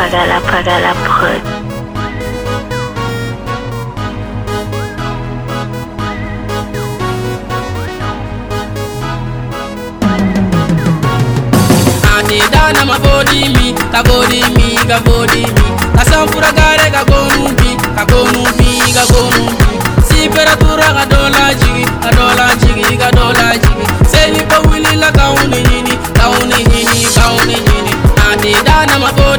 Pagala, Pagala Prod. dana ma body mi ka body mi ka body mi. Ka sanfura gare ka gonu bi ka gonu bi ka gonu bi temperatura ka dola jigi ka dola jigi ka dola jigi. Seli ko wili la ka uni nini ka uni nini ka uni nini. Ade dana ma body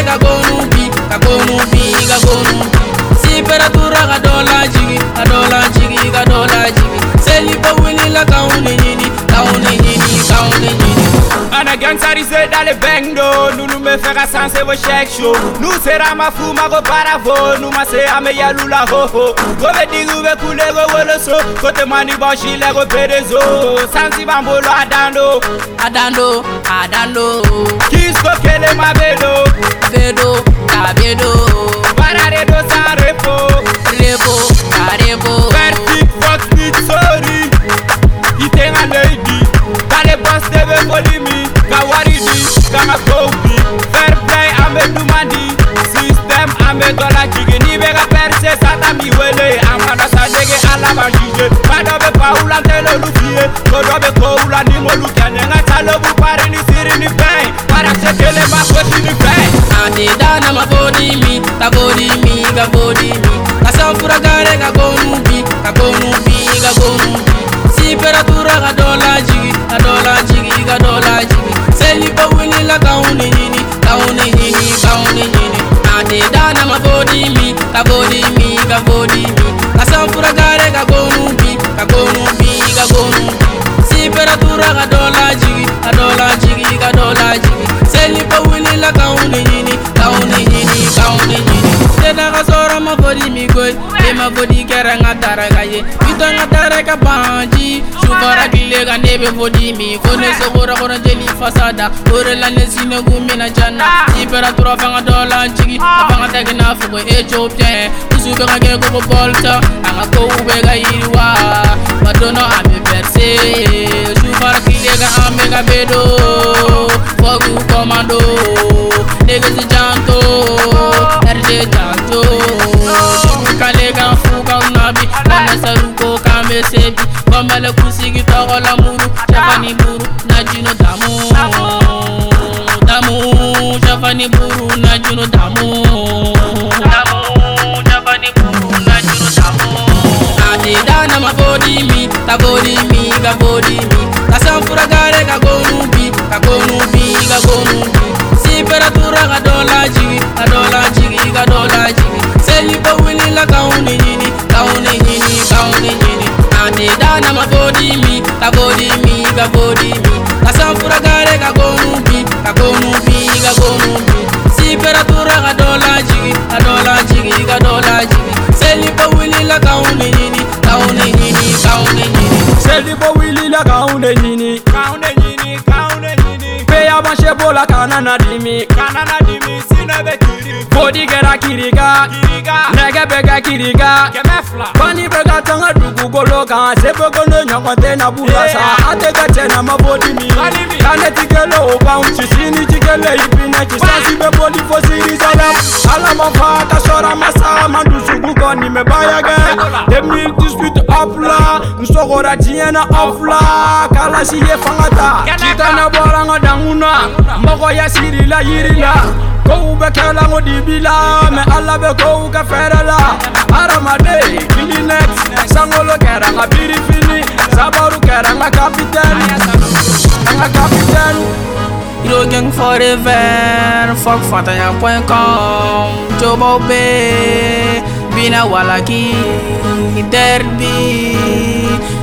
gare ka gonu bi ka gonu bi ka gonu bi temperatura ka dola jigi ka dola jigi ka dola jigi seli ko wili la ka uni nini. Ana gangstarisé dans les bendo Nous nous me faire sensé vos chèques chaud Nous sera ma fou ma go paravo Nous ma se ame ya lula ho ho. Gove digu ve kule go wole so Kote mani boshi le go perezo Sansi bambolo adando. Adando, adando. Kisko kele ma bedo. Bedo, ka bedo. Parare do san la jigi a dɔ la jigi ka dɔ la jigi seliba wulila k'anw de ɲini k'anw de ɲini k'anw de ɲini senaka sɔrɔ ma fɔli mi koyi e ma fɔli kɛra n ka daraka ye. Bitɔn ka daraka banji sukɔra tile kan ne bɛ fɔli mi ko ne sogora kɔnɔ jeli fasa da o de la ne sinɛkun bɛna can na temperature fanga dɔ la jigi a fanga tɛ kɛ n'a fɔ ko e cogo piɛn nsubekage ko bo bɔltɔ a ka kow bɛ ka yiriwa wa don dɔ a bɛ perse super kile ga ame ga bedo fɔ k'u komando negesi janto ɛride janto sugu kale kan fuga nabi anasaru ko kame se bi kɔmɛlɛ kusigi tɔgɔ lamuru sɛfani buru najino damu damu sɛfani buru najino damu gagodimi kasanfura gare gagonubi gagonubi gagonubi siperatura gadola jigi gadola jigi gadola jigi selibo wilila kauni nyini kauni nyini kauni nyini anidana magodimi gagodimi gagodimi kasanfura gare gagonubi gagonubi gagonubi siperatura gadola jigi gadola jigi gadola jigi selibo wilila kauni bola kana na dimi Kana na dimi, sine be kiri Bodi kɛra kiriga. Kiriga. Nɛgɛ bɛ kɛ kiriga. Kɛmɛ fila Bani bɛ ka tanga dugukolo kan Sebe ko ne ɲɔgɔn tɛ na b'u la sa A tɛ ka cɛ na ma bodi mi. Kane ti kele o ban Ci sini ti kele i pinɛ Ci sansi bɛ boli fo Sirisalem Ala ma fa ka sɔrɔ ma sa Ma dusuku kɔni mɛ bayagɛ 2018 up la N sɔgɔra diɲɛ na off la Kalasi ye fanga ta Citana bɔra n ka dangun na Mɔgɔya sirila yiri la Kow bɛ kɛla n ko dibi la Mɛ ala bɛ kow kɛ fɛrɛ la Hadamaden kilinet Sangolo kɛra n ka birifini Sabaru kɛra n ka kapitɛni N ka kapitɛni Rio gang forever Fuck fatanya.com Jobo be Bina walaki Derby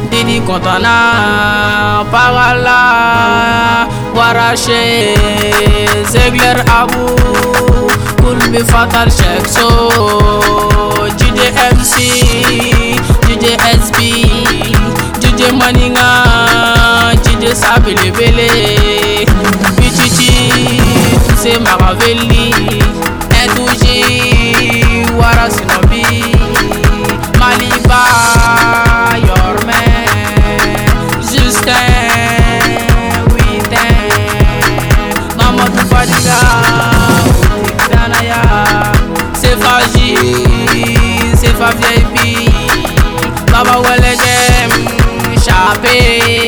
Didi Kontana Pagala Warache Zegler Abu Kulbi Fatal Shekso JJMC Baba wele jem chape